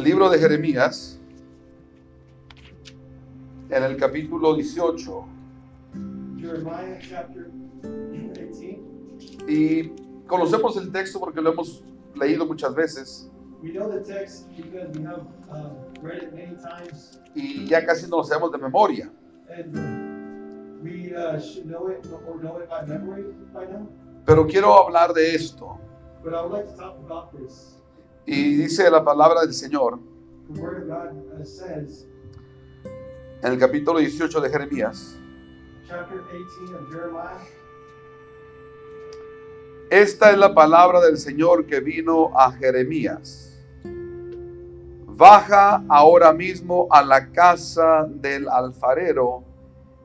el libro de Jeremías, en el capítulo 18. Jeremiah chapter 18. Y conocemos el texto porque lo hemos leído muchas veces We know the text because we have read it many times, y ya casi no lo sabemos de memoria. uh. Pero quiero hablar de esto. Y dice la palabra del Señor uh, en el capítulo 18 de Jeremías. chapter 18 of Jeremiah. Esta es la palabra del Señor que vino a Jeremías. Baja ahora mismo a la casa del alfarero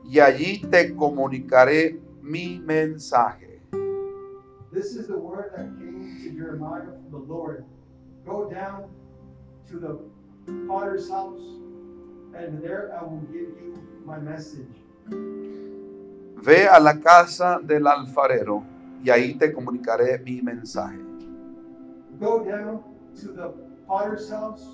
y allí te comunicaré mi mensaje. This is the word that came to Jeremiah from the Lord. Go down to the potter's house, and there I will give you my message. Ve a la casa del alfarero y ahí te comunicaré mi mensaje. Go down to the potter's house,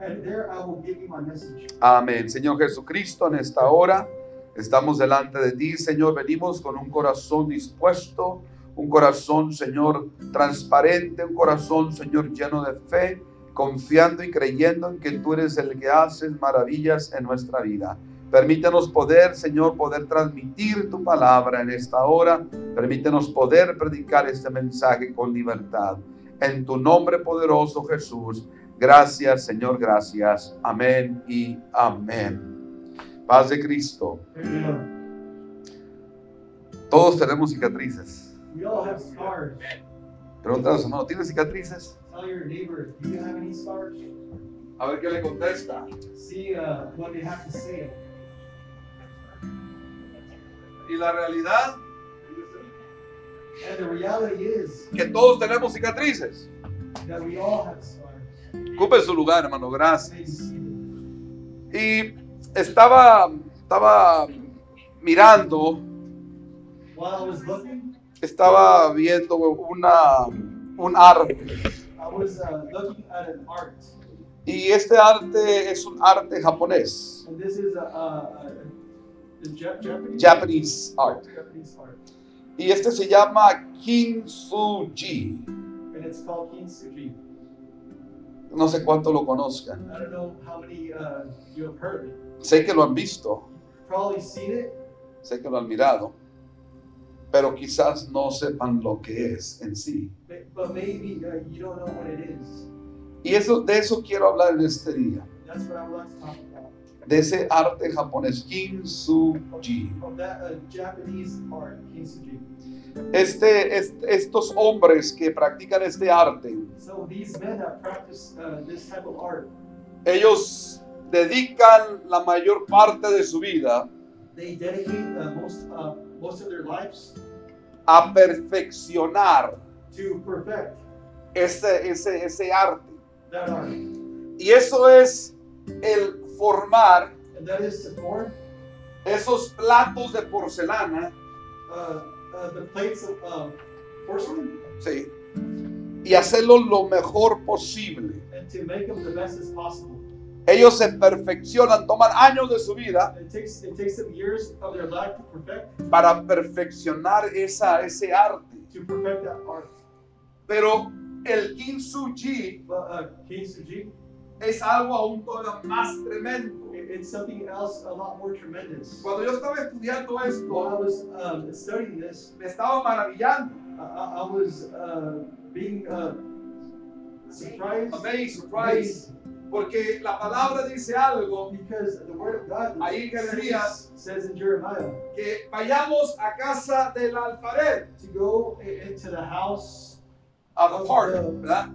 and there I will give you my message. Amén. Señor Jesucristo, en esta hora estamos delante de ti, Señor. Venimos con un corazón dispuesto, un corazón, Señor, transparente, un corazón, Señor, lleno de fe, confiando y creyendo en que tú eres el que haces maravillas en nuestra vida. Permítenos poder, Señor, poder transmitir tu palabra en esta hora. Permítenos poder predicar este mensaje con libertad. En tu nombre poderoso, Jesús. Gracias, Señor, gracias. Amén y amén. Paz de Cristo. Todos tenemos cicatrices. We all have scars. Pregúntale a su hermano, ¿tienes cicatrices? Tell your neighbor, do you have any scars? A ver qué le contesta. See uh, what they have to say. Y la realidad, And the reality is que todos tenemos cicatrices. that we all have scars. Ocupe su lugar, hermano, gracias. Y estaba, estaba mirando, While I was looking, estaba viendo una, un arte. I was uh, looking at an art. Y este arte es un arte japonés. And this is a, a, a, a Jap- Japanese, Japanese art. Japanese art. Y este se llama Kintsugi. And it's called Kintsugi. No sé cuánto lo conozcan. I don't know how many uh, you have heard of it. Sé que lo han visto, Probably seen it, sé que lo han mirado, pero quizás no sepan lo que es en sí. but- maybe uh, you don't know what it is. Y eso, de eso quiero hablar en este día, That's what I like to talk about. de ese arte japonés, Kintsugi. That uh, Japanese art, Kintsugi. Este, est- estos hombres que practican este arte, So these men that practice uh, this type of art, ellos dedican la mayor parte de su vida they dedicate uh, most uh, most of their lives a perfeccionar to perfect ese, ese, ese arte. that art, Y eso es el formar and that is to form esos platos de porcelana, uh, uh, the plates of um, porcelain sí, y hacerlo lo mejor posible. and to make them the best as possible. Ellos se perfeccionan, toman años de su vida It takes it takes them years of their life to perfect para perfeccionar esa, ese arte. to perfect that art. Pero el kintsugi But uh, Kintsugi, es algo aún todavía más tremendo. it- it's something else a lot more tremendous. Cuando yo estaba estudiando While I esto, was um, studying this, me estaba maravillando. I I was uh, being uh, surprised, Amazed, surprised. Porque la palabra dice algo because the word of God Ahí says, Jeremías. says in Jeremiah que vayamos a casa del alfarero, to go into the house a the potter, ¿verdad?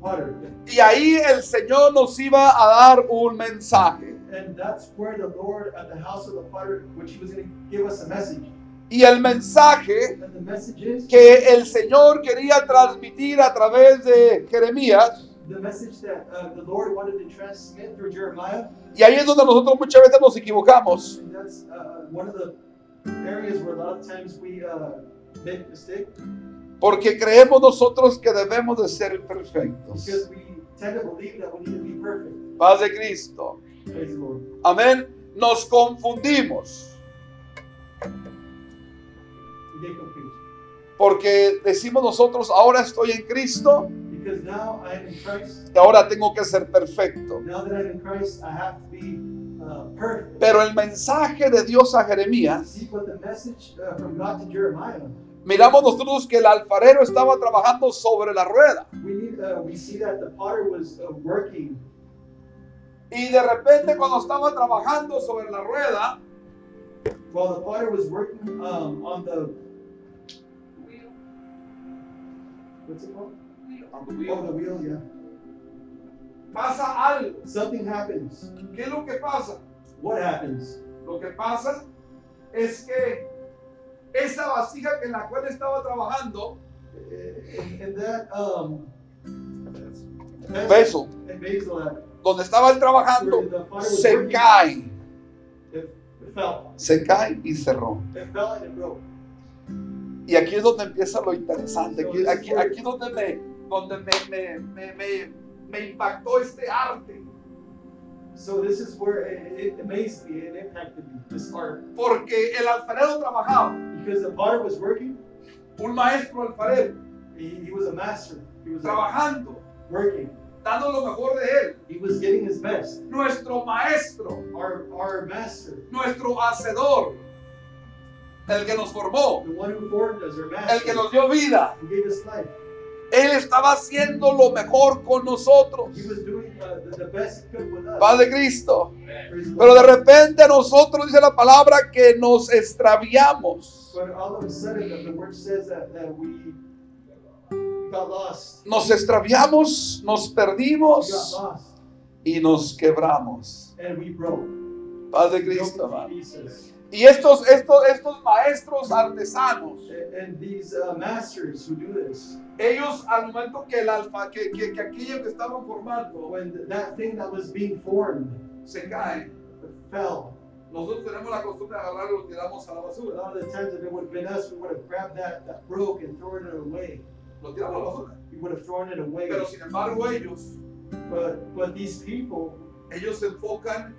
potter, Y ahí el Señor nos iba a dar un mensaje. and that's where the Lord at the house of the potter, which He was going to give us a message. Y el mensaje que el Señor quería transmitir a través de Jeremías, the message that the Lord wanted to transmit through Jeremiah, y ahí es donde nosotros muchas veces nos equivocamos, and that's uh, one of the areas where a lot of times we uh, porque creemos nosotros que debemos de ser perfectos. because we tend to believe that we need to be perfect. Paz de Cristo. Amén. Nos confundimos porque decimos nosotros, ahora estoy en Cristo now I am in Christ. y ahora tengo que ser perfecto. Now that I'm in Christ, I have to be uh, perfect. Pero el mensaje de Dios a Jeremías, message uh, from God to Jeremiah. miramos nosotros que el alfarero estaba trabajando sobre la rueda We need. Uh, we see that the potter was working, y de repente cuando estaba trabajando sobre la rueda, while the potter was working um, on the. What's it called? Oh, the wheel. Yeah. pasa algo. Something happens. ¿Qué es lo que pasa? What happens? Lo que pasa es que esa vasija en la cual estaba trabajando, And, and that um. Vessel. Donde estaba él trabajando, se cae, se cae y it broke. Y aquí es donde empieza lo interesante. Aquí, aquí, aquí es donde, me, donde me, me, me, me, impactó este arte. So this is where it, it amazed me and impacted me. This art Porque el alfarero trabajaba, because the potter was working. un maestro alfarero, He, he was a master. He was trabajando, working. dando lo mejor de él. He was getting his best. Nuestro maestro, Our our master, nuestro hacedor, el que nos formó, the one who formed us, our el master, que nos dio vida. who gave us life. Él estaba haciendo lo mejor con nosotros. Uh. Padre Cristo. Pero de repente nosotros, dice la palabra, que nos extraviamos. Nos extraviamos, nos perdimos y nos quebramos. Padre Cristo, hermano. Y estos, estos, estos maestros artesanos, And, these uh, masters who do this, ellos al momento que el alfa, que, que, que aquello que estaban formando when that thing that was being formed se cae, fell, nosotros tenemos la costumbre de agarrarlo y lo tiramos a la a basura. lot of the times if it would have been us, we would have grabbed that that broke and thrown it away. Lo tiramos a la basura. We would have thrown it away. Pero sin embargo ellos, But but these people, ellos se enfocan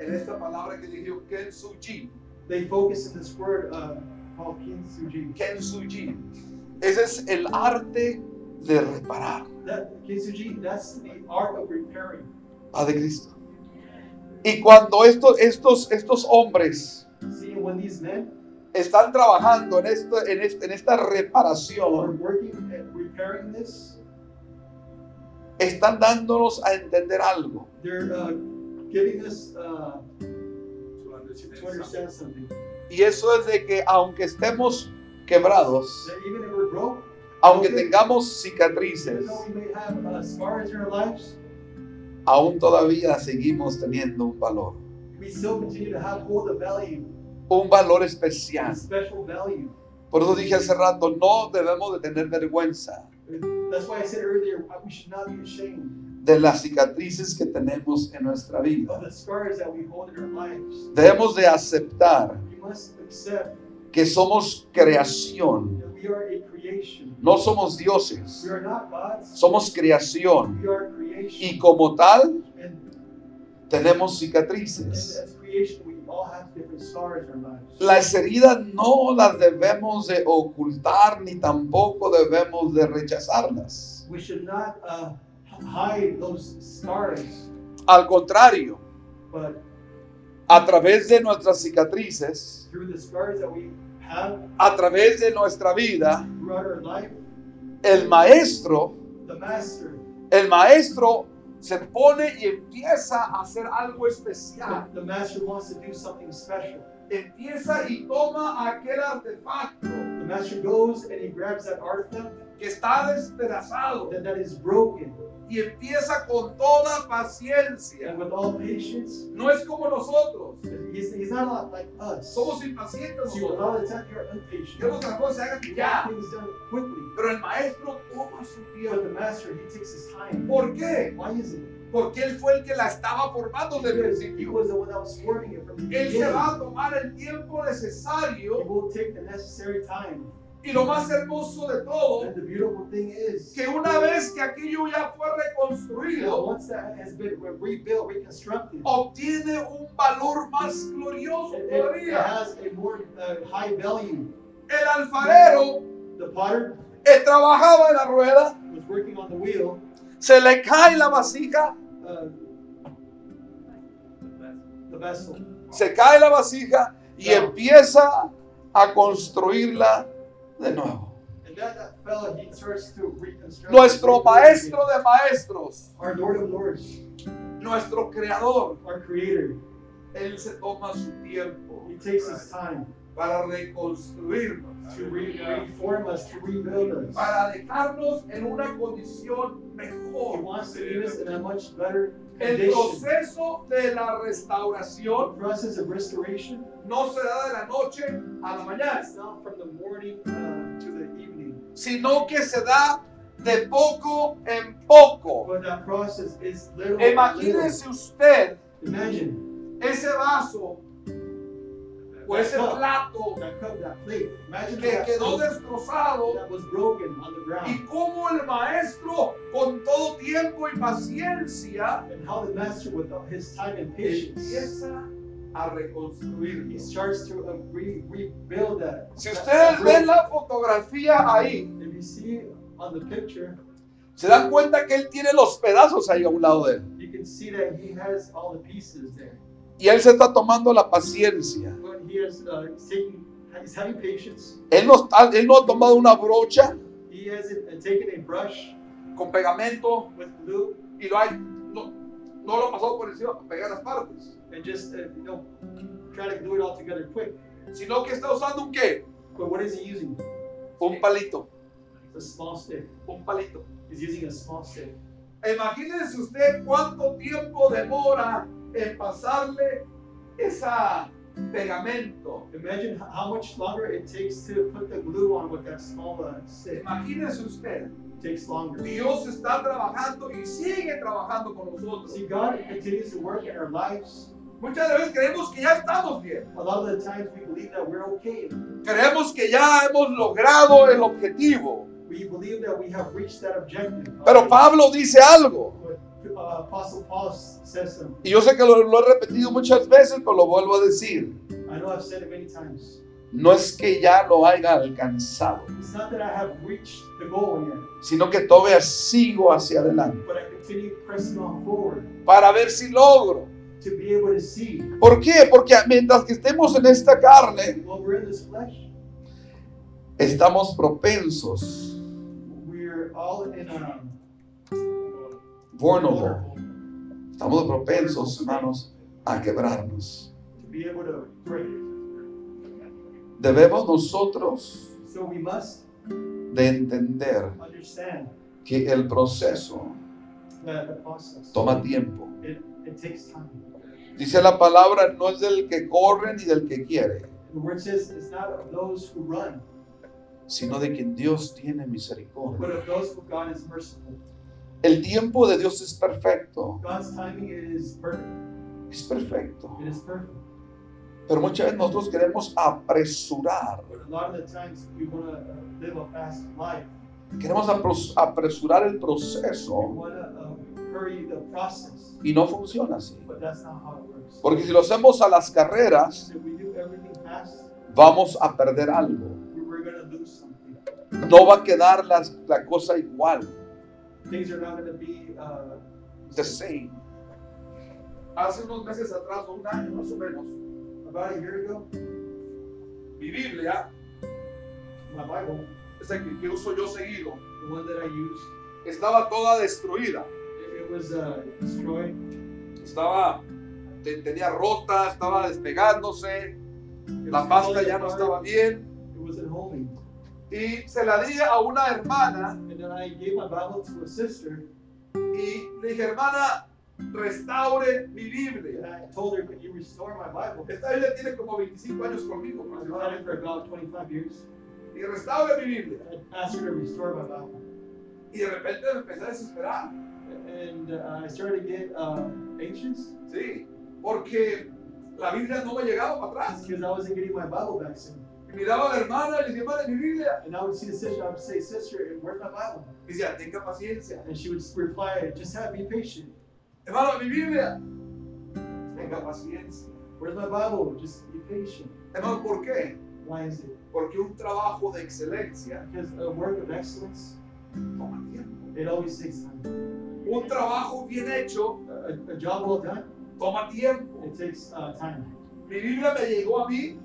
en esta palabra que dijo Kensuji. They focus in this word uh, called kintsugi. Kensuji. Ese es el arte de reparar. That kintsugi, that's the art of repairing. Padre Cristo. Y cuando estos, estos, estos hombres See, when these men están trabajando en, esto, en, en esta are reparación, at this, están dándonos a entender algo. they're uh, giving us uh, to understand something. Y eso es de que aunque estemos quebrados, That even if we're broke, aunque tengamos cicatrices, even though we may have uh, scars in our lives, aún todavía seguimos teniendo un valor. we still continue to have hold of value, Un valor especial. a special value. Por eso dije hace rato, no debemos de tener vergüenza That's why I said earlier, we should not be ashamed de las cicatrices que tenemos en nuestra vida. Debemos de aceptar que somos creación, no somos dioses, somos creación. Y como tal tenemos cicatrices. Las heridas no las debemos de ocultar ni tampoco debemos de rechazarlas. Hide those scars, Al contrario, but a través de nuestras cicatrices, through the scars that we have a través de nuestra vida, throughout our life, el maestro, the master, el maestro se pone y empieza a hacer algo especial. the, the master wants to do something special. Empieza y toma aquel artefacto The master goes and he grabs that artifact que está despedazado that, that is broken, y empieza con toda paciencia. and with all patience, No es como nosotros. he's, he's not like us. Somos impacientes. Queremos que las cosas se hagan ya. Pero el maestro toma su tiempo. the master, he takes his time. ¿Por qué? Why is it? Porque él fue el que la estaba formando desde el principio. was the one that was forming it from the Él se va a tomar el tiempo He necesario will take the necessary time Y lo más hermoso de todo, is, que una vez que aquello ya fue reconstruido, once that has been re- rebuilt, obtiene un valor más glorioso it, it, it todavía. has a more uh, high value. El alfarero The potter eh, trabajaba en la rueda, was working on the wheel. se le cae la vasija, Uh, the vessel. se cae la vasija y empieza a construirla de nuevo. And that, that fella, he starts to reconstruct. Nuestro maestro de maestros, Our Lord of Lords, nuestro creador, our Creator, él se toma su tiempo He takes His time para reconstruirnos, to re- reform us, to rebuild us. para dejarnos en una condición He mejor. wants to leave us in a much better El proceso de la The restauración process of restoration no se da de la noche a la mañana, is not from the morning uh, to the evening, sino que se da de poco en poco. but that process is little. by little. Usted Imagine ese vaso o ese plato que quedó destrozado y cómo el maestro con todo tiempo y paciencia and how the master, with his time and patience, empieza a to uh. Si ustedes ven la fotografía ahí, If you see on the picture, se dan cuenta que él tiene los pedazos ahí a un lado de él. you can see that he has all the pieces there. Y él se está tomando la paciencia. He has, uh, he's taking, he's having patience. Él no, está- él no ha tomado una brocha He hasn't uh, taken a brush con pegamento with glue y lo ha, no, no lo ha pasado por encima para pegar las partes, and just, uh, you know, try to glue it all together quick. sino que está usando un qué? But what is he using? Un palito, A small stick. un palito. He's using a small stick. Imagínense usted cuánto tiempo demora en pasarle esa pegamento. Imagine how much longer it takes to put the glue on with that small uh, stick. Imagínense usted, takes longer. Dios está trabajando y sigue trabajando con nosotros. See, God continues to work in our lives. Muchas veces creemos que ya estamos bien. A lot of the times we believe that we're okay. Creemos que ya hemos logrado el objetivo. We believe that we have reached that objective. Pero Pablo dice algo. Y yo sé que lo, lo he repetido muchas veces, pero lo vuelvo a decir. I know I've said it many times. No es que ya lo haya alcanzado, It's not that I have reached the goal yet, sino que todavía sigo hacia adelante but I continue pressing on forward para ver si logro. to be able to see ¿Por qué? Porque mientras que estemos en esta carne, estamos propensos, vulnerable, estamos propensos, hermanos, a quebrarnos. Debemos nosotros de entender que el proceso toma tiempo. Dice la palabra, no es del que corre ni del que quiere, sino de quien Dios tiene misericordia. El tiempo de Dios es perfecto, God's timing is perfect. es perfecto. It is perfect. Pero muchas veces nosotros queremos apresurar, But a lot of the times we want to uh, live a fast life. queremos apresurar el We proceso want to uh, hurry the process, y no funciona así. but that's not how it works. Porque si lo hacemos a las carreras, If we do everything fast, vamos a perder algo. we're lose something. No va a quedar la cosa igual, Things are not going to be uh, the same. Hace unos meses atrás, o un año más o menos, about a year ago. mi Biblia, My Bible, esa que, que uso yo seguido, the one that I use, estaba toda destruida. it, was uh, destroyed. Estaba, te- tenía rota, estaba despegándose, It la pasta ya no estaba bien. It wasn't holding. Y se la di a una hermana And then I gave my Bible to a sister, y le dije, hermana, restaure mi and Biblia. I told her, "Could you restore my Bible?" Esta Biblia tiene como 25 años conmigo. I've had it for about 25 years. Y restaure mi Biblia. I asked her to restore my Bible, Y de repente me empecé a desesperar. and uh, I started to get uh, anxious Sí, porque la Biblia no me llegaba para atrás. because I wasn't getting my Bible back soon. Y miraba a la hermana y le decía, hermana, mi Biblia. And I would see the sister, I would say, Sister, where's my Bible? Y decía, tenga paciencia. And she would reply, Just have be patient. Hermano, mi Biblia. Tenga paciencia. Where's my Bible? Just be patient. Hermano, ¿por qué? Why is it? Porque un trabajo de excelencia Because a work of excellence, toma tiempo. it always takes time. Un trabajo bien hecho A, a job well done, toma tiempo. it takes uh, time. Mi Biblia me llegó a mí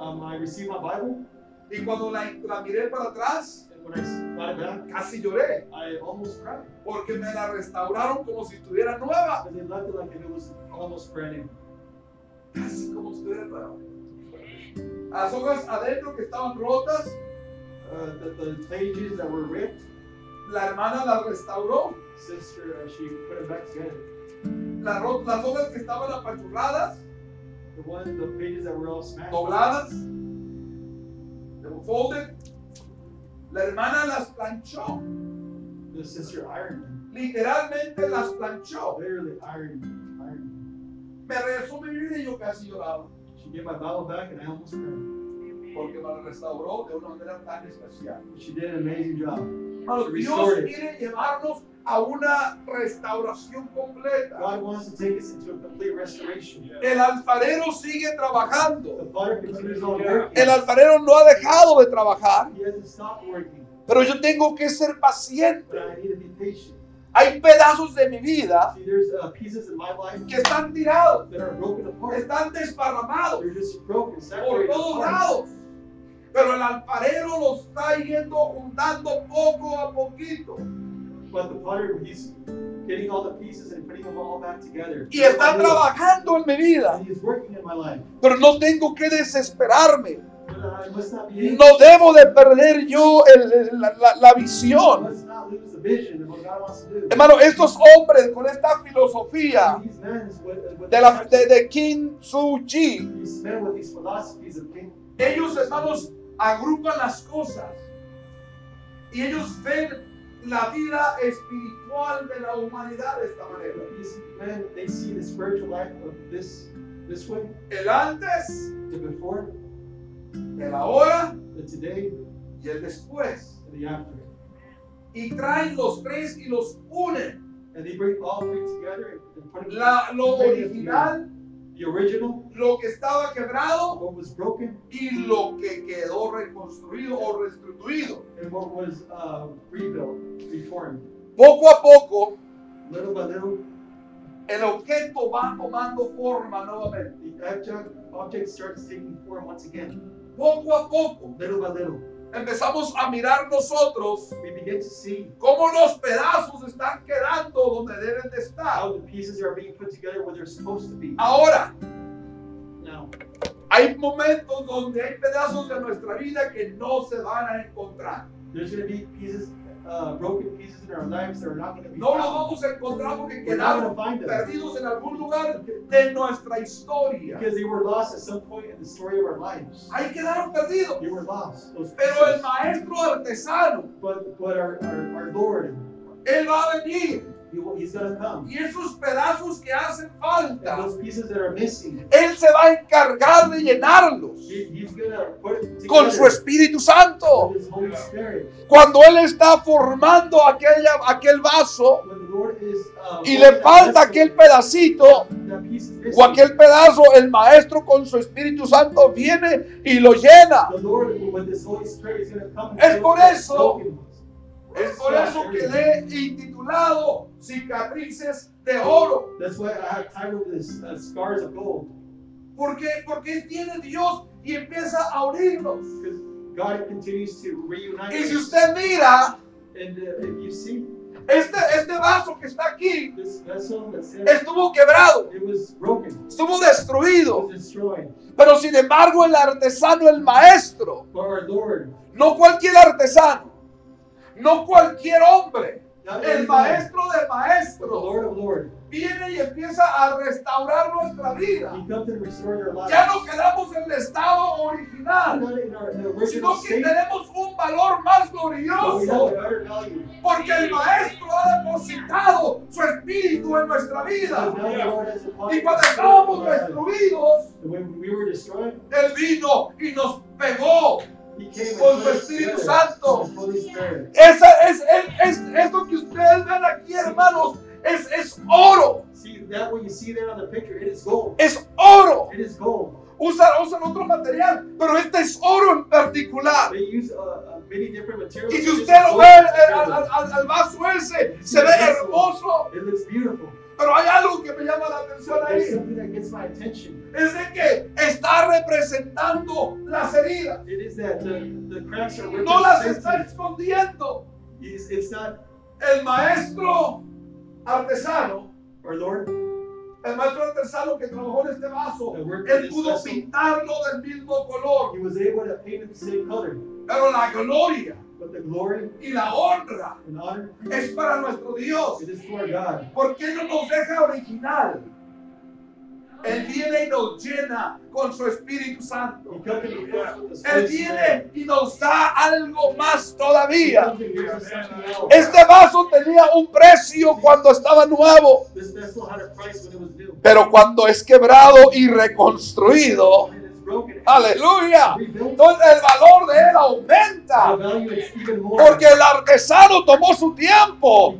Um, I received my Bible, y cuando la, la miré para atrás, back, casi lloré. I almost cried. Porque me la restauraron como si estuviera nueva. They left it like if it was almost brand new. Casi como si estuviera nueva. Las hojas adentro que estaban rotas, Uh, the, the pages that were ripped, la hermana las restauró. sister, uh, she put it back together. La las hojas que estaban apachurradas, The one, the pages that were all smashed, dobladas, folded, la hermana las planchó. the sister ironed them. Literalmente las planchó. Literally ironed them. Ironed them. Me regresó mi vida y yo casi lloraba. She gave my Bible back, and I almost cried. Porque me la restauró de una manera tan especial. She did an amazing job. Hermanos, Dios quiere llevarnos a una restauración completa. God wants to take us into a complete restoration. El alfarero sigue The trabajando. potter continues on working. El alfarero no ha dejado de trabajar, He hasn't stopped working, pero yo tengo que ser paciente. but I need to be patient. Hay pedazos de mi vida See, there's uh, pieces in my life que están tirados, that are broken apart. están desparramados They're just broken, por todos apart. lados. Pero el alfarero lo está yendo juntando poco a poquito. But the potter, he's getting all the pieces and putting them all back together. Y está trabajando en mi vida. He's working in my life. Pero no tengo que desesperarme. But I must not be No debo de perder yo el- el- la, la- la I visión. must not lose the vision of what God wants to do. Hermano, estos hombres con esta filosofía These men is with, with de, la, de, de Kim Suu-Chi, these men with these philosophies of king. ellos, hermanos, agrupan las cosas y ellos ven la vida espiritual de la humanidad de esta manera. These men, they see the spiritual life of this this way, El antes, the before, el ahora the today, y el después. and the after. Y traen los tres y los unen. And they bring all three together and put them La, lo original, The original, lo que estaba quebrado what was broken, y lo que quedó reconstruido o restituido. and what was uh, rebuilt, reformed. Poco a poco, Little by little, el objeto va tomando forma nuevamente. the object, object starts taking form once again. Poco a poco, Little by little, empezamos a mirar nosotros we begin to see cómo los pedazos están quedando donde deben de estar. how the pieces are being put together where they're supposed to be. Ahora, Now, hay momentos donde hay pedazos de nuestra vida que no se van a encontrar. there's going to be pieces, uh, broken pieces in our lives that are not going to be No los found. vamos a encontrar porque We're not quedaron going to find them perdidos en algún lugar de nuestra historia. because they were lost at some point in the story of our lives. Ahí quedaron perdidos. They were lost. Those Pero el pieces. maestro artesano, But but our, our, our Lord, él va a venir He's gonna come. y esos pedazos que hacen And falta, those pieces that are missing, él se va a encargar de llenarlos he, He's gonna put it con su together Espíritu Santo. with His Holy Spirit. Cuando él está formando aquella, aquel vaso When the Lord is uh, y le falta aquel pedacito that piece is o missing. aquel pedazo, el maestro con su Espíritu Santo viene y lo llena. The Lord with His Holy Spirit is gonna come. and Es fill por that eso- broken ones. Es por eso que le intitulado Cicatrices de Oro. That's why I have titled this uh, "Scars of Gold," Porque, porque viene Dios y empieza a unirnos. because God continues to reunite Y si us. usted mira, And uh, if you see este, este vaso que está aquí estuvo quebrado, it was broken, estuvo it destruido. was destroyed. Pero sin embargo el artesano, el maestro, Lord, no cualquier artesano, no cualquier hombre, el maestro de maestros, Lord of Lords, viene y empieza a restaurar nuestra vida. Ya no quedamos en el estado original, sino que tenemos un valor más glorioso. Porque el maestro ha depositado su espíritu en nuestra vida. Y cuando estábamos destruidos, Él vino y nos pegó. Con su Espíritu Santo. Esa es, es, es, esto que ustedes ven aquí, hermanos, es, es oro. Es oro. Usan, usan otro material, pero este es oro en particular. Uh, uh. Y si usted lo ve al- al vaso ese, se ve hermoso. Pero hay algo que me llama la atención ahí. something that gets my attention. Es de que está representando las heridas. It is that the, the cracks are No las está escondiendo. It's, it's not El maestro artesano, our Lord. el maestro artesano que trabajó en este vaso, él pudo pintarlo del mismo color. he was able to paint it the same color. Pero la gloria But the glory y la honra and honor, es para nuestro Dios. it is for God. ¿Por qué no nos deja original? Él viene y nos llena con su Espíritu Santo. Él viene y nos da algo más todavía. Este vaso tenía un precio cuando estaba nuevo, This vessel had a price when it was new. pero cuando es quebrado y reconstruido, aleluya, entonces el valor de él aumenta, porque el artesano tomó su tiempo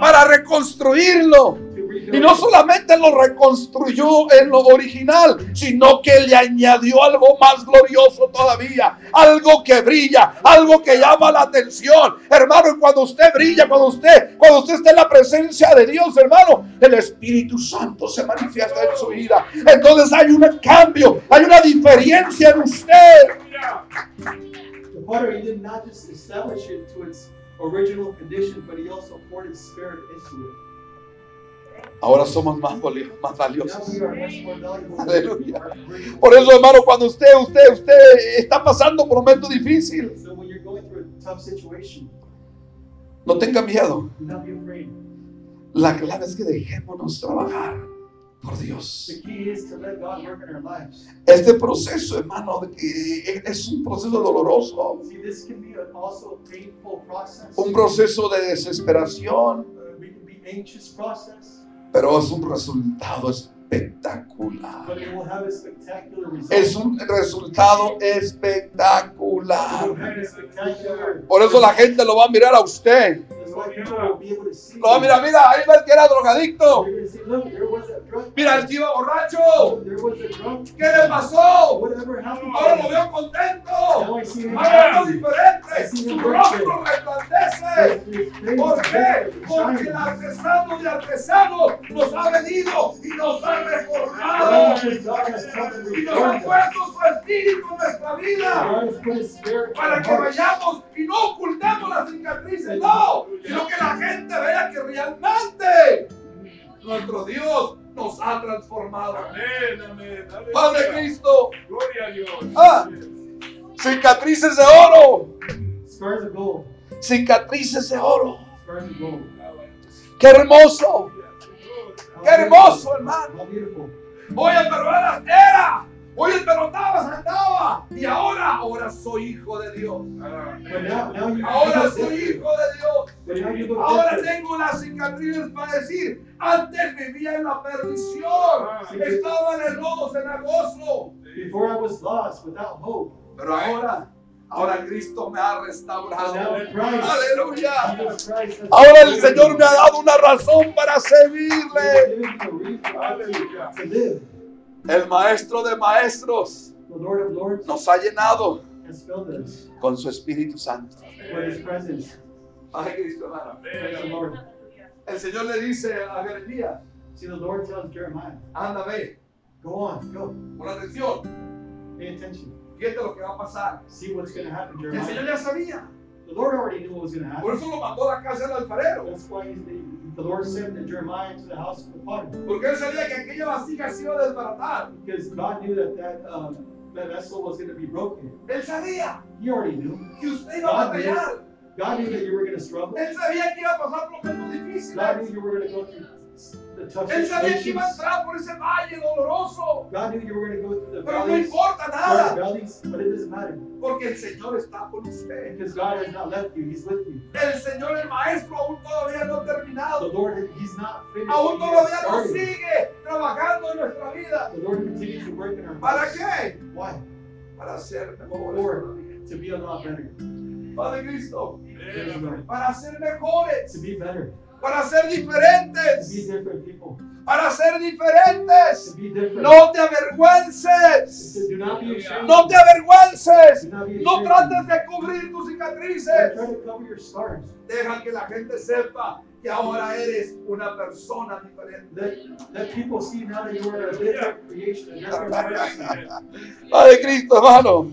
para reconstruirlo. Y no solamente lo reconstruyó en lo original, sino que le añadió algo más glorioso todavía, algo que brilla, algo que llama la atención. Hermano, cuando usted brilla, cuando usted, cuando usted está en la presencia de Dios, hermano, el Espíritu Santo se manifiesta en su vida. Entonces hay un cambio, hay una diferencia en usted. The pottery did not just establish original condition, but he also poured his spirit into it. Ahora somos más, valio- más valiosos. Aleluya. Por eso, hermano, cuando usted, usted, usted está pasando por un momento difícil, no tenga miedo. La clave es que dejémonos trabajar por Dios. Este proceso, hermano, es un proceso doloroso, un proceso de desesperación, Pero es un resultado espectacular. Es un resultado espectacular. Por eso la gente lo va a mirar a usted. Lo va a mirar, mira, ahí ves que era drogadicto. Mira, el tío borracho. ¿Qué le pasó? Ahora lo veo contento. Happy. diferente. Su rostro resplandece. ¿Por qué? Porque el artesano de artesanos nos ha venido y nos ha reformado y nos ha puesto su espíritu en nuestra vida para que vayamos y no ocultemos las cicatrices, no, sino que la gente vea que realmente nuestro Dios nos ha transformado. Amén, amén. Padre. Cristo, Gloria a Dios. Ah. cicatrices de oro, Scars of gold. cicatrices de oro. Scars of gold. Qué hermoso, qué hermoso, hermano. Oye, pero era, era. Oye, pero andabas, andaba. Y ahora, ahora soy hijo de Dios. Ahora soy hijo de Dios. Ahora tengo las cicatrices para decir, antes vivía en la perdición. Estaba en el lodo cenagoso. Before I was lost, without hope. Pero ahora, ahora Cristo me ha restaurado. Aleluya. Ahora el Señor me ha dado una razón para servirle. given El maestro de maestros nos ha llenado con su Espíritu Santo. Ay, Cristo, hermano. El Señor le dice a Jeremías, Jeremiah, anda, ve, go on, go. pon atención, Pay attention. fíjate lo que va a pasar. See what's going to happen, El Señor Jeremiah. ya sabía, The Lord already knew what was going to por happen. eso lo mandó a la casa del alfarero, That's why he's the, the Lord sent the Jeremiah to the house of the potter. porque él sabía que aquella vasija se iba a desbaratar. Because God knew that that, um, that vessel was going to be broken. Él sabía He already knew. que usted iba a batallar. God knew that you were going to struggle. Él sabía que iba a pasar por momentos God knew you were going to go through Él sabía que iba a entrar por ese valle doloroso. God knew you were going to go through the Pero no importa nada, valleys, but it doesn't matter. porque el Señor está con usted. Because God has not left you. He's with you. El Señor, el Maestro, aún todavía no ha The terminado. Lord, He's not finished. Aún todavía no sigue trabajando en nuestra vida. The Lord continues to work in our ¿Para qué? Why? para ser mejores. or to be a lot better. Padre Cristo, para ser mejores, To be better. Para ser diferentes, people. para ser diferentes. Be different. No te avergüences. No te avergüences. No trates de cubrir tus cicatrices. Deja que la gente sepa que ahora eres una persona diferente. Padre Cristo, hermano.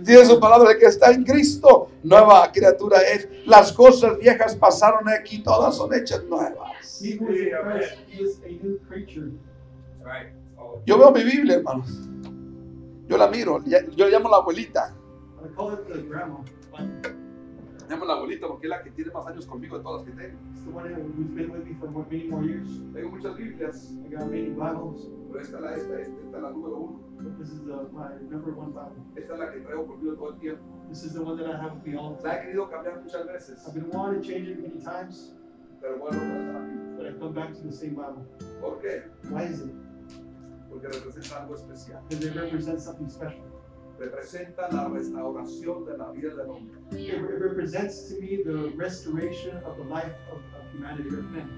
Dice su palabra de que está en Cristo. Nueva criatura es. Las cosas viejas pasaron aquí, todas son hechas nuevas. He who is in Christ is a new creature. Yo veo mi Biblia, hermanos. Yo la miro. Yo le llamo la abuelita. Llamo la abuelita porque es la que tiene más años conmigo de todas las que tengo. It's the one who's been with me for more, many more years. Tengo muchas Biblias. I got many Bibles, Pero esta es la, esta, esta, esta es la número uno. but this is the, my number one Bible. Esta es la que traigo conmigo todo el tiempo. This is the one that I have with me all the La time. he querido cambiar muchas veces. I've been wanting to change it many times, Pero bueno, but I come back to the same Bible. ¿Por qué? Why is it? Porque representa algo especial. Because it represents something special. Representa la restauración de la vida del hombre. It, it represents to me the restoration of the life of, of humanity or man.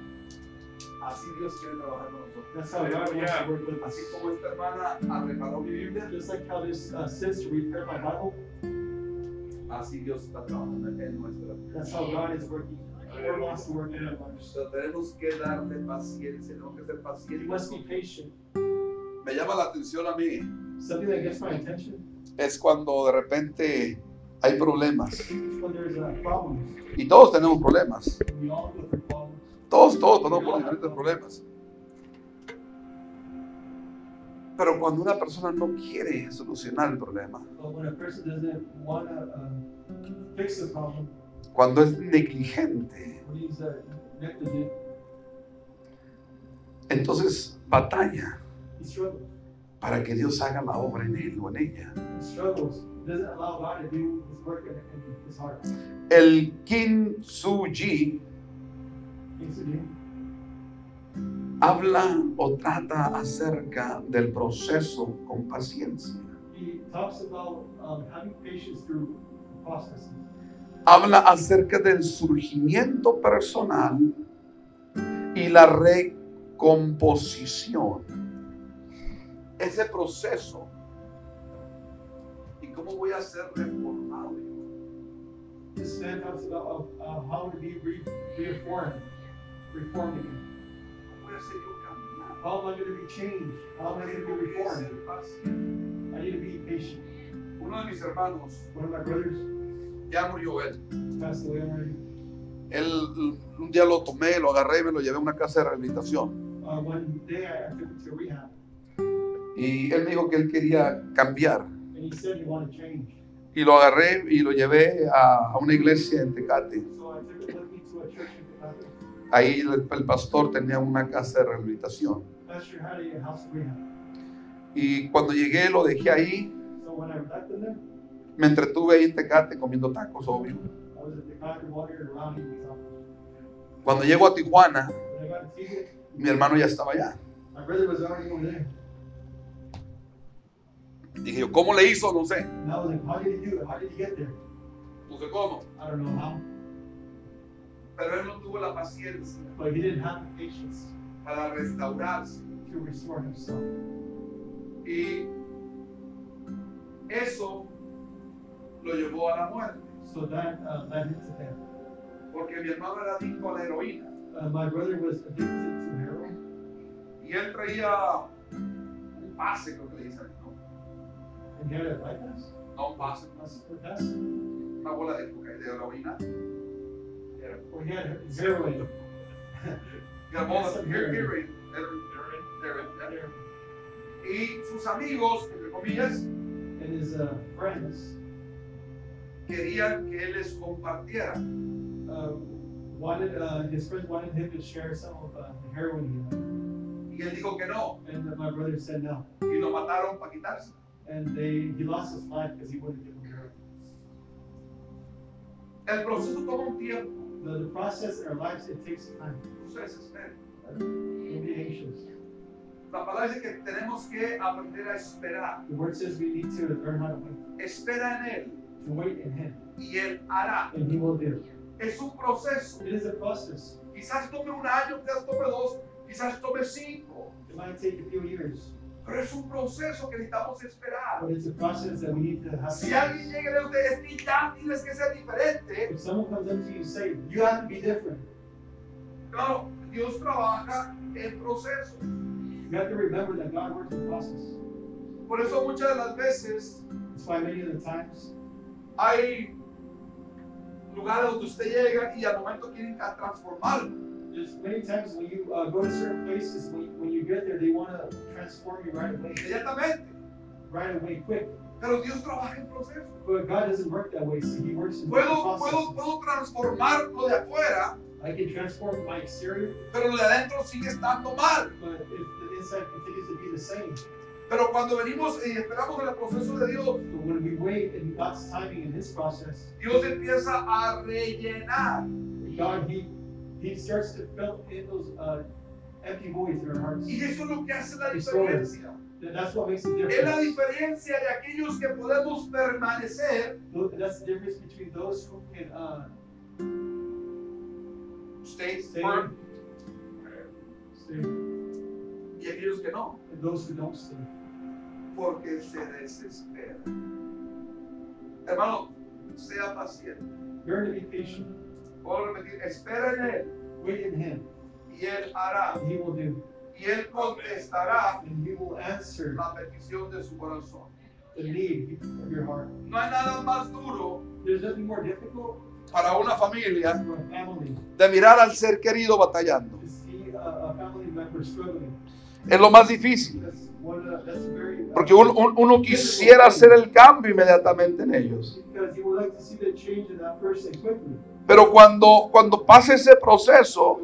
Así Dios quiere trabajar con nosotros. That's how God wants to work with us. Así como esta hermana reparó mi Biblia, Just like how this uh, sister repaired my Bible, así Dios está trabajando en nuestra vida. that's how God is working or wants to work in our lives. Pero tenemos que darle paciencia, tenemos que ser You must be patient. Me llama la atención a mí Something that gets my attention es cuando de repente hay problemas. uh. Y todos tenemos problemas. Todos, todos diferentes problemas. Pero cuando una persona no quiere solucionar el problema, problem, cuando es negligente, uh, entonces batalla. Para que Dios haga la obra en él o en ella. El a habla o trata acerca del proceso con paciencia. He talks about um, having patience through processes. Habla acerca del surgimiento personal y la recomposición. Ese proceso. ¿Y cómo voy a ser reformado? How to be re- reformed, reformed again. ¿Cómo voy a ser yo cambiar? How am I going to be changed? How am I going to be reformed? I need to be patient. Uno de mis hermanos, One of my brothers ya murió él. passed away already. Él, un día lo tomé, lo agarré y me lo llevé a una casa de rehabilitación. Uh, one day I took him to rehab, Y él me dijo que él quería cambiar. Y lo agarré y lo llevé a, a una iglesia en Tecate. Ahí el, el pastor tenía una casa de rehabilitación. Y cuando llegué lo dejé ahí. Me entretuve ahí en Tecate comiendo tacos, obvio. Cuando llego a Tijuana, mi hermano ya estaba allá. Dije yo, ¿cómo le hizo? No sé. And I was like, how did he do it? How did he get there? No sé cómo. I don't know how. Pero él no tuvo la paciencia But he didn't have the patience para restaurarse. to restore himself. Y eso lo llevó a la muerte. So that uh, led him. Porque mi hermano era adicto a la heroína. Uh, my brother was addicted to heroin. Y él traía un pase, creo que le dicen. Had a bypass. No un pase, That's what that's. una bola de, coca- de heroína. Or he had heroin. Y la bola Some de heroin. Y sus amigos, entre comillas, And his uh, friends querían que él les compartiera. uh, wanted, uh, his friends wanted him to share some of uh, the heroin he had. Y él dijo que no. And my brother said no. Y lo mataron para quitarse. And they, he lost his life because he wouldn't give him heroin. El proceso toma un tiempo. The, the process in our lives, it takes time. No se desesperen. Don't be anxious. La palabra dice que tenemos que aprender a esperar. The word says we need to learn how to wait, Espera en Él to wait in Him, y Él hará. and He will do. Es un proceso. It is a process. Quizás tome un año, quizás tome dos, quizás tome cinco. It might take a few years, Pero es un proceso que necesitamos esperar. but it's a process that we need to have. Si alguien llega le dice, es ya tienes que ser diferente, If someone comes up to you and say, you have to be different, claro, Dios trabaja en proceso. you have to remember that God works in process. Por eso muchas de las veces That's why many of the times hay lugares donde usted llega y al momento quieren a transformarlo. There's many times when you uh, go to certain places, when, when you get there, they want to transform you right away, Inmediatamente. right away, quick. Pero Dios trabaja en proceso. But God doesn't work that way, so He works in Puedo, process. puedo, puedo transformar lo de afuera, I can transform my exterior, pero lo de adentro sigue estando mal. but if the inside continues to be the same, Pero cuando venimos y esperamos en el proceso de Dios, but when we wait in God's timing in His process, Dios empieza a rellenar. God He He starts to fill in those uh, empty voids in our hearts. Y eso es lo que hace la diferencia. That's what makes the Es la difference. diferencia de aquellos que podemos permanecer. That's the difference between those who can uh, Stay stay firm stay y aquellos que no. and those who don't stay. Porque se desespera. Hermano, sea paciente. Learn to be patient. Puedo repetir, espera en Él Wait in Him, y Él hará. and He will do. Y Él contestará And He will answer la petición de su corazón. the need of your heart. No hay nada más duro There's nothing more difficult para una familia for a family de mirar al ser querido batallando. to see a, a family member struggling. Es lo más difícil. That's one. Uh, that's very. uh, Porque uno, un- uno quisiera hacer el cambio inmediatamente en ellos. Because you would like to see the change in that person quickly. Pero cuando, cuando pase ese proceso,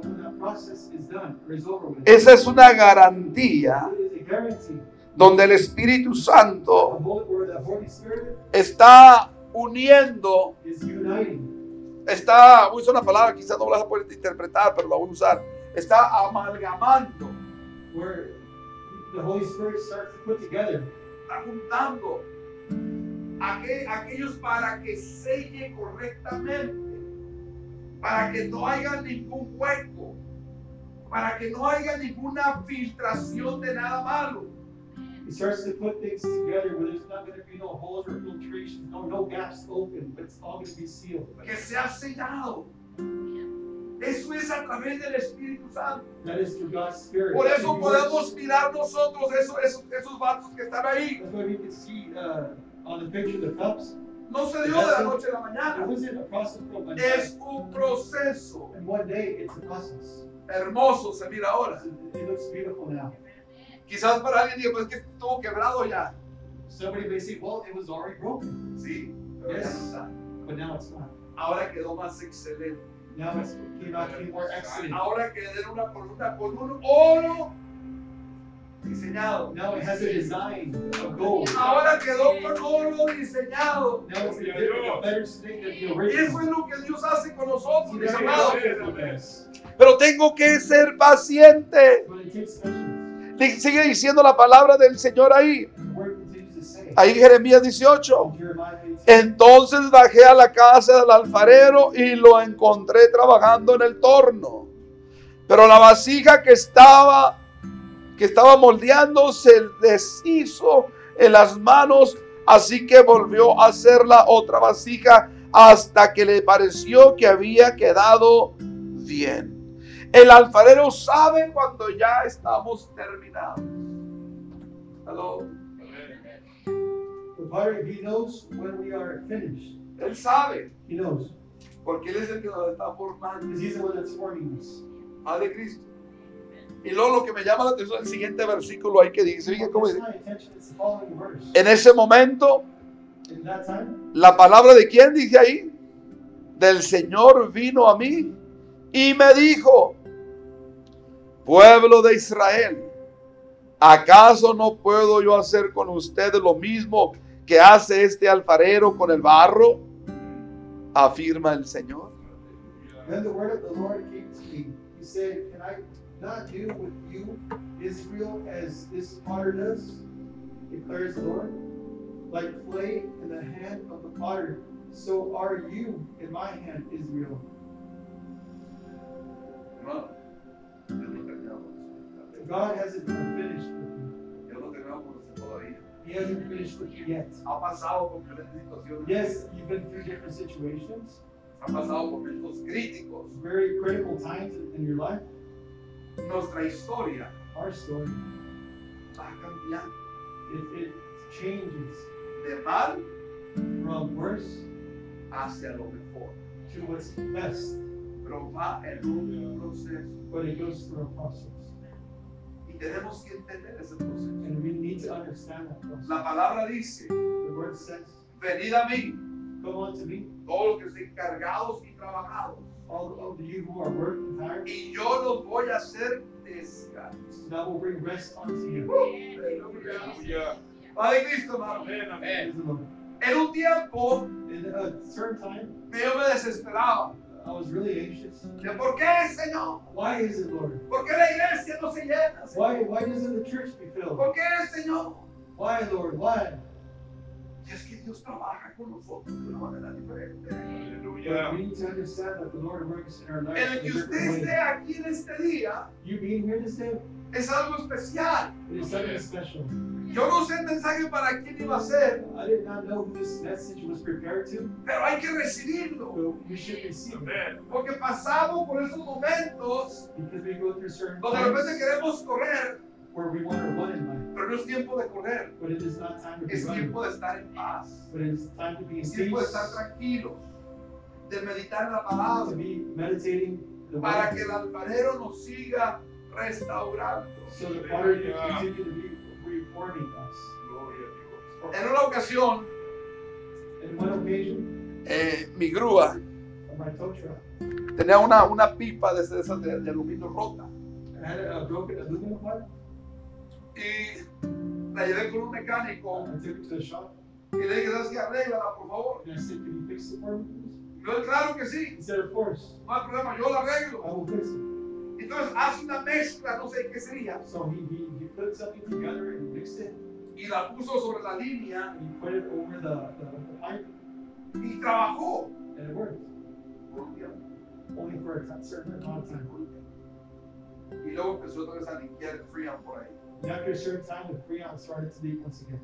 esa es una garantía donde el Espíritu Santo está uniendo, está, voy a usar una palabra, quizás no la vas a poder interpretar, pero la voy a usar, está amalgamando, está juntando aqu- aquellos para que selle correctamente, para que no haya ningún hueco, para que no haya ninguna filtración de nada malo. He starts to put things together where there's not going to be no holes or filtrations, no no gaps open, but it's all going to be sealed. que se ha sellado. Eso es a través del Espíritu Santo. That is through God's Spirit. Por eso podemos mirar nosotros esos, esos, esos vatos que están ahí. That's why we can see uh, on the picture the cups. No se dio de la noche a la mañana. Es un proceso. Hermoso se mira ahora. Quizás para alguien diga, pues es que estuvo quebrado ya. Somebody may say, well, it was already broken, Sí, pero ya no Yes. está. but now it's not. Ahora quedó más excelente. Now it's came out came more excellent. Ahora quedó una columna con un oro diseñado. Now it has a design of gold. Ahora quedó con oro diseñado. Now it's a, different, a better snake than the Y eso original. es lo que Dios hace con nosotros, mis amados. Pero tengo que ser paciente. Sigue diciendo la palabra del Señor ahí. Ahí Jeremías 18. in Jeremiah 18, Entonces bajé a la casa del alfarero y lo encontré trabajando en el torno. Pero la vasija que estaba que estaba moldeando se deshizo en las manos, así que volvió a hacer la otra vasija hasta que le pareció que había quedado bien. El alfarero sabe cuando ya estamos terminados. Aló. The he knows when we are finished. Él sabe, He knows. porque Él es el que nos está formando. He's the one that's forming us. Ah, Cristo. Y luego lo que me llama la atención es el siguiente versículo ahí que dice, fíjate cómo dice. En ese momento, la palabra de quién dice ahí? Del Señor vino a mí y me dijo, pueblo de Israel, ¿acaso no puedo yo hacer con ustedes lo mismo que hace este alfarero con el barro? Afirma el Señor. then the word of the Lord came to me. He said, Can I not do with you, Israel, as this potter does, declares the Lord. Like clay in the hand of the potter, so are you in my hand, Israel. Hermano, Dios no terminó con su God hasn't finished with you. Dios no terminó con usted todavía. He hasn't finished with you yet. Ha pasado por diferentes situaciones. Yes, you've been through different situations, Ha pasado por momentos críticos. very critical times in your life. Nuestra historia Our story, va cambiando it, it changes de mal from worse hacia lo mejor. to what's best, Pero va en un proceso. but it goes through a process. Y tenemos que entender ese proceso. And we need to understand that process. La palabra dice, The word says, venid a mí, Come unto me, todos los que estén cargados y trabajados, all of you who are working tired, y yo los voy a hacer descanso. and I will bring rest unto you. Aleluya. Padre Cristo, hermano. Praise the Lord. En un tiempo, In a certain time, yo me desesperaba. I was really anxious. ¿Por qué, Señor? Why is it, Lord? ¿Por qué la iglesia no se llena? Why, why doesn't the church be filled? ¿Por qué, Señor? Why, Lord? Why? Y es que Dios trabaja con nosotros de una manera diferente. But we need to understand that the Lord works in our lives El que usted esté aquí en este día You being here this day, es algo especial. it is something special. Yo no sé el mensaje para quién iba a ser, I did not know who this message was prepared to, pero hay que recibirlo. but we should receive it. Porque pasamos por esos momentos Because we go through certain donde de repente queremos correr, pero no es tiempo de correr, but it is not time to be es tiempo de estar en paz, but it is time to be in es tiempo de peace, estar tranquilos, de meditar en la to palabra, be meditating the para que el alfarero nos siga restaurando. so the Father can continue to be reforming us. En una ocasión, In one occasion, eh, mi grúa tenía una, una pipa de esas de, de aluminio rota y la llevé con un mecánico I took it to the shop, y le dije, ¿sabes qué? Arréglala, por favor. and I said, "Can you fix it for me, please?" Yo, claro que sí, He said, "Of course, no hay problema, yo la I arreglo. will fix it." Entonces hace una mezcla, no sé qué sería, So he, he, he put something together and mixed it, y la puso sobre la línea and he put it over the, the, the pipe, y trabajó. and it worked. por un tiempo. Only for a certain amount of time. Y luego empezó otra vez a limpiar el freon por ahí. And after a certain time, the freon started to leak once again.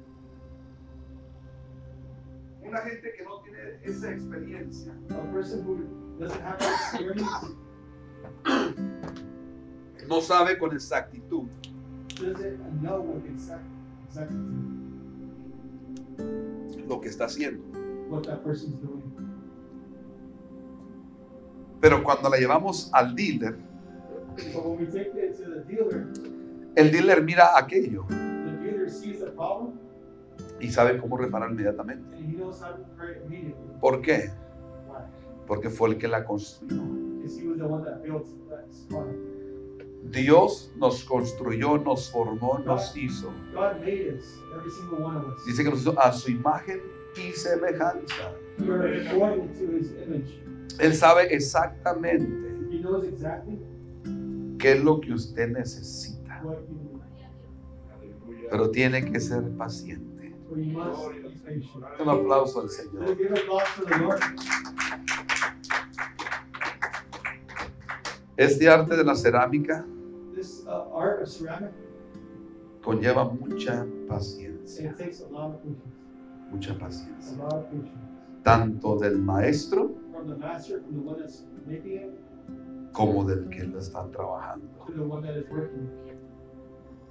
Una gente que no tiene esa experiencia A person who doesn't have that experience no sabe con exactitud doesn't know what exact, exactly lo que está haciendo. what that person's doing. Pero cuando la llevamos al dealer, But when we take it to the dealer, el dealer mira aquello y sabe cómo reparar inmediatamente. ¿Por qué? Porque fue el que la construyó. Dios nos construyó, nos formó, nos hizo. Dice que nos hizo a su imagen y semejanza. Él sabe exactamente He knows exactly qué es lo que usted necesita. Pero tiene que ser paciente. Un aplauso al Señor. Este arte de la cerámica conlleva mucha paciencia. Mucha paciencia. Tanto del maestro como del que lo está trabajando.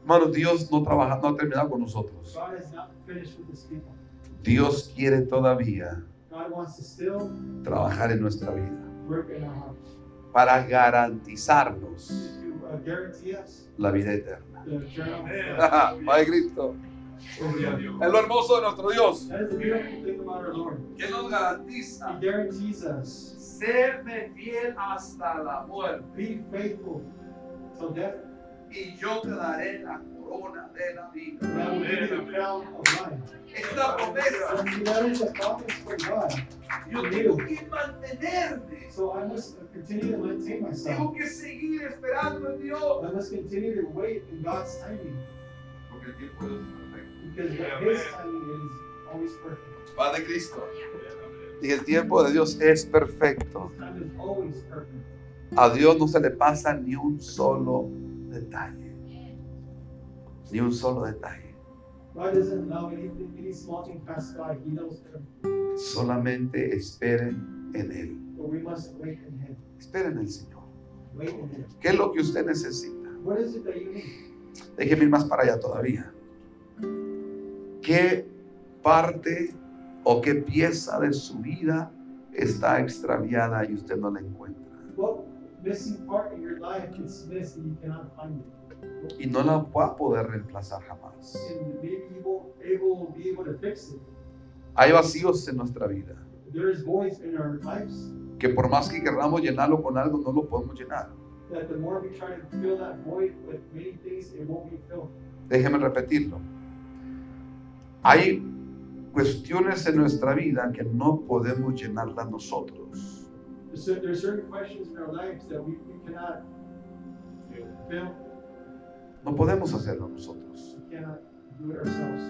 Hermano, Dios no trabaja, no ha terminado con nosotros. Dios quiere todavía trabajar en nuestra vida para garantizarnos uh, la vida eterna. Padre Cristo. Es lo hermoso de nuestro Dios. Que nos garantiza serme fiel hasta la muerte. be faithful till death, Y yo te daré la corona de la vida. Esta promesa yo tengo que mantenerme So I must continue to maintain myself. myself. que seguir esperando en Dios. I must continue to wait in God's timing Porque el tiempo de Dios es perfecto. because His timing is always perfect. Padre Cristo. Y el tiempo de Dios es perfecto. A Dios no se le pasa ni un solo detalle. Ni un solo detalle. Solamente esperen en Él. But we must wait in Him. Esperen en el Señor. ¿Qué es lo que usted necesita? Déjeme ir más para allá todavía. ¿Qué parte o qué pieza de su vida está extraviada y usted no la encuentra? What Y no la va a poder reemplazar jamás. And maybe you won't able be able to fix it. Hay vacíos en nuestra vida There is voids in our lives que por más que queramos llenarlo con algo, no lo podemos llenar. that the more we try to fill that void with many things, it won't be filled. Déjeme repetirlo. Hay cuestiones en nuestra vida que no podemos llenarlas nosotros. Cer- there's certain questions in our lives that we, we cannot fill, No podemos hacerlo nosotros. we cannot do it ourselves.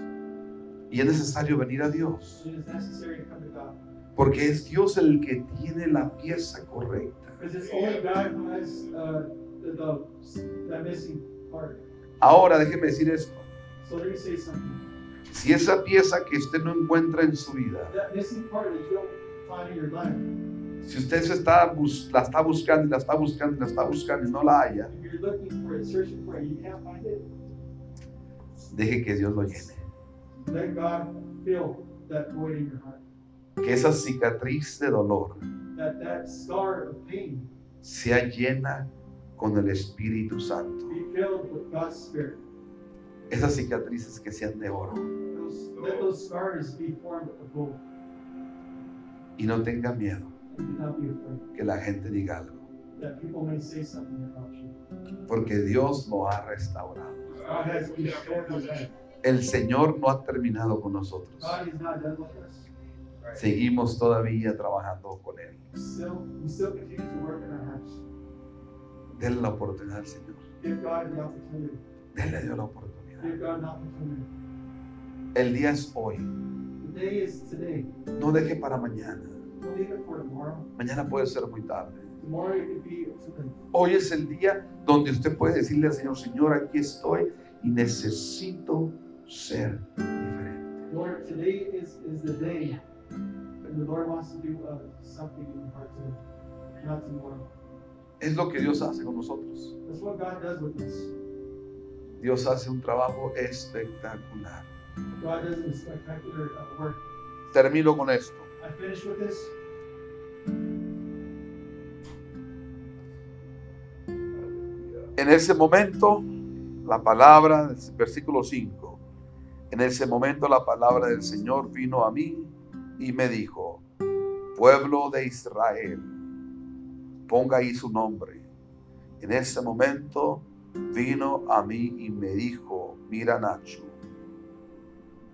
Y es necesario venir a Dios. It is necessary to come to God. Porque es Dios el que tiene la pieza correcta. Because it's only God who has uh, the, the, that missing part. Ahora déjeme decir esto. So let me say something. Si esa pieza que usted no encuentra en su vida, That missing part that you don't find in your life, si usted se está la está buscando y la está buscando y la está buscando y no la haya, deje que Dios lo llene. let God fill that void in your heart. Que esa cicatriz de dolor That that scar of pain sea llena con el Espíritu Santo. Esas cicatrices que sean de oro. Those, let those scars be formed of gold. Y no tenga miedo And do not be afraid que la gente diga algo. that people may say something about you. Porque Dios lo ha restaurado. El Señor no ha terminado con nosotros. God is not done with us. Seguimos todavía trabajando con Él. Still, we still continue to work in our hearts. Denle la oportunidad al Señor. Give God the opportunity. Denle Dios la oportunidad. Give God an opportunity. El día es hoy. The day is today. No deje para mañana. Mañana puede ser muy tarde. Hoy es el día donde usted puede decirle al Señor, Señor, aquí estoy y necesito ser diferente. Lord, today is, is the day. And the Lord wants to do uh, something in your heart today, not tomorrow. Es lo que Dios hace con nosotros. That's what God does with us. Dios hace un trabajo espectacular. God does a spectacular uh, work. Termino con esto. With this. En ese momento, la palabra, versículo 5, en ese momento la palabra del Señor vino a mí y me dijo, pueblo de Israel, ponga ahí su nombre. En ese momento vino a mí y me dijo, mira Nacho,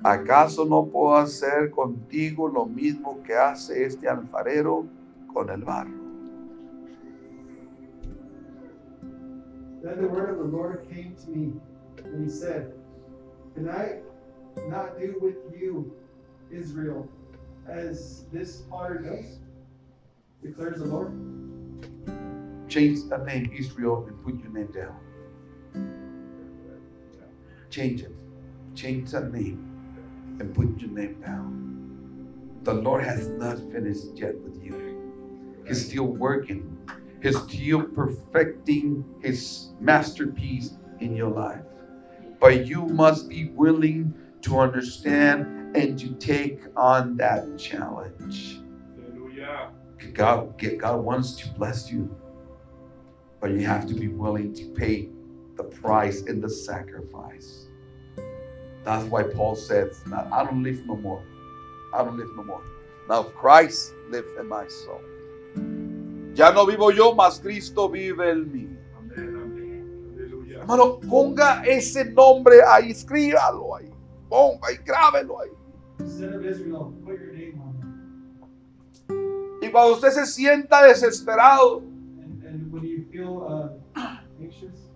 ¿acaso no puedo hacer contigo lo mismo que hace este alfarero con el barro? Then the word of the Lord came to me, and he said, Can I not do with you, Israel, as this potter does? Declares the Lord. Change the name Israel and put your name down. Change it. Change the name and put your name down. The Lord has not finished yet with you. He's still working. He's still perfecting his masterpiece in your life. But you must be willing to understand and to take on that challenge. Aleluya. God, God wants to bless you, but you have to be willing to pay the price and the sacrifice. That's why Paul says, "Now I don't live no more. I don't live no more. Now Christ lives in my soul. Ya no vivo yo, mas Cristo vive en mí. Amén, amén. Aleluya. Hermano, ponga ese nombre ahí, escríbalo ahí. Ponga y grábelo ahí. Son of Israel, put your name on Y cuando usted se sienta desesperado. And, and when you feel uh, anxious,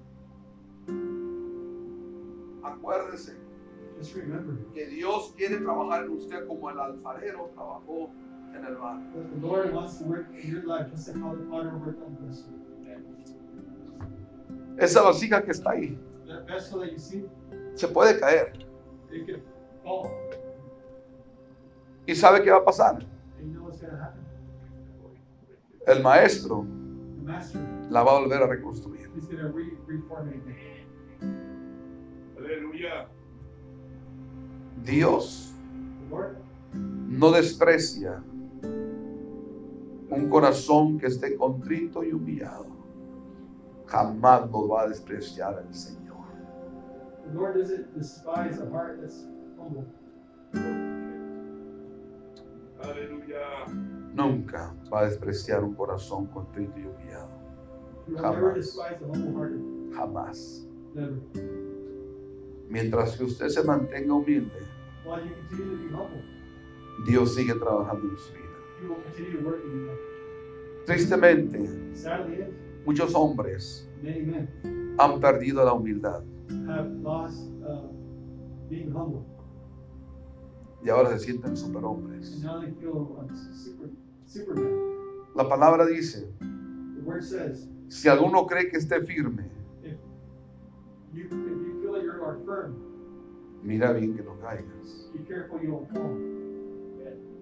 Acuérdese que Dios quiere trabajar en usted como el alfarero trabajó en el barro. that the Lord wants to work in your life just like how the Father worked on the vessel. Esa vasija que está ahí That vessel that you see, se puede caer. it could fall, ¿Y sabe qué va a pasar? El maestro la va a volver a reconstruir. Aleluya. Dios no desprecia un corazón que esté contrito y humillado. Jamás nos va a despreciar el Señor. Aleluya. Nunca va a despreciar un corazón contrito y humillado. Jamás. never despise the humble hearted. Jamás. Mientras que usted se mantenga humilde, Dios sigue trabajando en su vida. Tristemente, muchos hombres han perdido la humildad uh, y ahora se sienten superhombres. Superman. La palabra dice, si alguno cree que esté firme, mira bien que no caigas.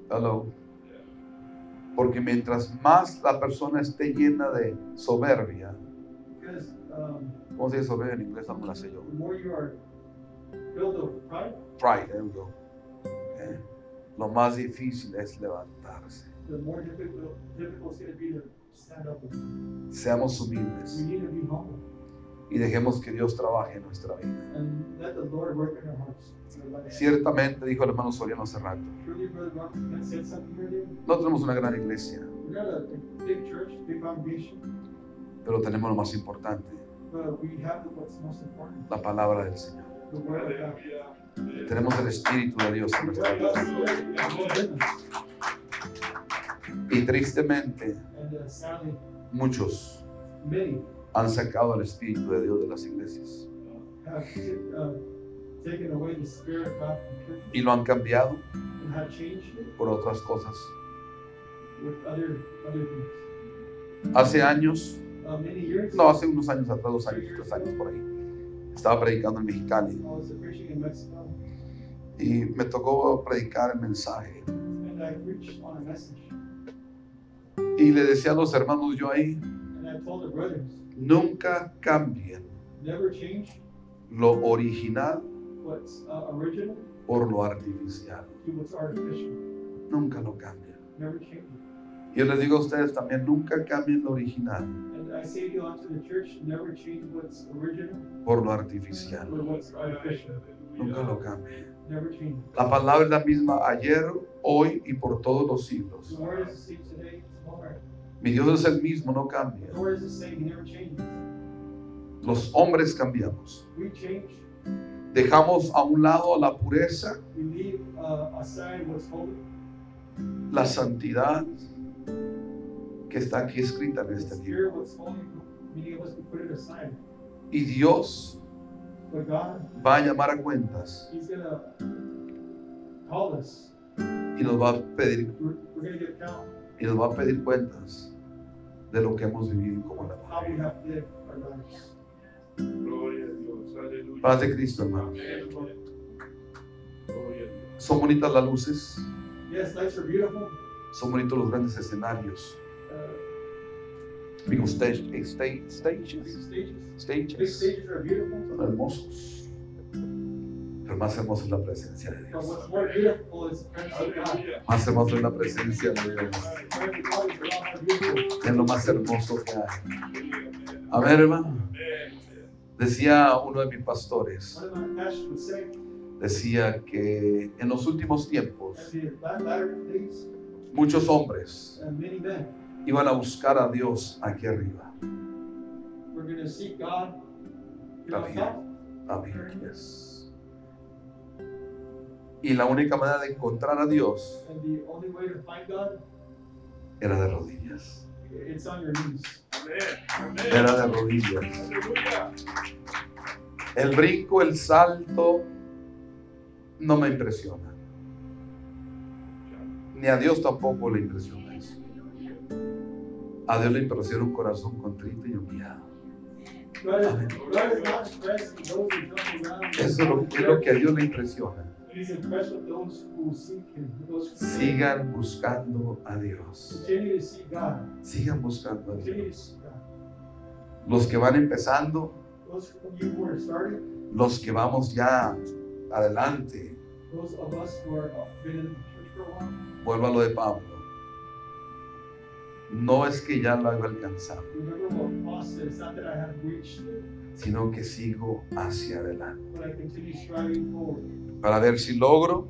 Hello. Porque mientras más la persona esté llena de soberbia, um, ¿cómo se dice soberbia en inglés? No la sé yo. pride, there we go. Eh, Lo más difícil es levantarse. Seamos humildes y dejemos que Dios trabaje en nuestra vida. Ciertamente, dijo el hermano Soriano hace rato, no tenemos una gran iglesia, pero tenemos lo más importante, but we have what's most important la palabra del Señor. Tenemos el Espíritu de Dios en nuestra vida. Y tristemente, uh, muchos han sacado al Espíritu de Dios de las iglesias y lo han cambiado por otras cosas. Hace años, no, hace unos años atrás, dos años, tres años por ahí, estaba predicando en Mexicali y me tocó predicar el mensaje. Y le decía a los hermanos yo ahí, nunca cambien never change lo original what's uh, original por lo artificial. Nunca lo cambien. Never change it. Yo les digo a ustedes también, nunca cambien lo original por lo artificial. Nunca lo cambien. La palabra es la misma ayer, hoy y por todos los siglos. Mi Dios es el mismo, no cambia. Los hombres cambiamos. Dejamos a un lado la pureza, uh, la santidad que está aquí escrita en este libro. Y Dios va a llamar a cuentas y nos va a pedir y nos va a pedir cuentas de lo que hemos vivido como la lives. Gloria a Dios. Aleluya. Paz de Cristo, Dios. Son bonitas las luces, son bonitos los grandes escenarios. Uh, Digo, stage, stage, big stages, stages. Big stages. stages are beautiful. Son hermosos. Pero más hermoso es la presencia de Dios. Más hermoso es la presencia de Dios. Es lo más hermoso que hay. Amén. A ver, hermano. Amén. Decía uno de mis pastores, decía que en los últimos tiempos muchos hombres many men iban a buscar a Dios aquí arriba. were going to Y la única manera de encontrar a Dios era de rodillas. Era de rodillas. El brinco, el salto, no me impresiona. Ni a Dios tampoco le impresiona eso. A Dios le impresiona un corazón contrito y humillado. Eso es lo, es lo que a Dios le impresiona. Sigan buscando a Dios. Sigan buscando a Dios. Los que van empezando, los que vamos ya adelante, vuelvo a lo de Pablo. No es que ya lo haya alcanzado, sino que sigo hacia adelante. Para ver si logro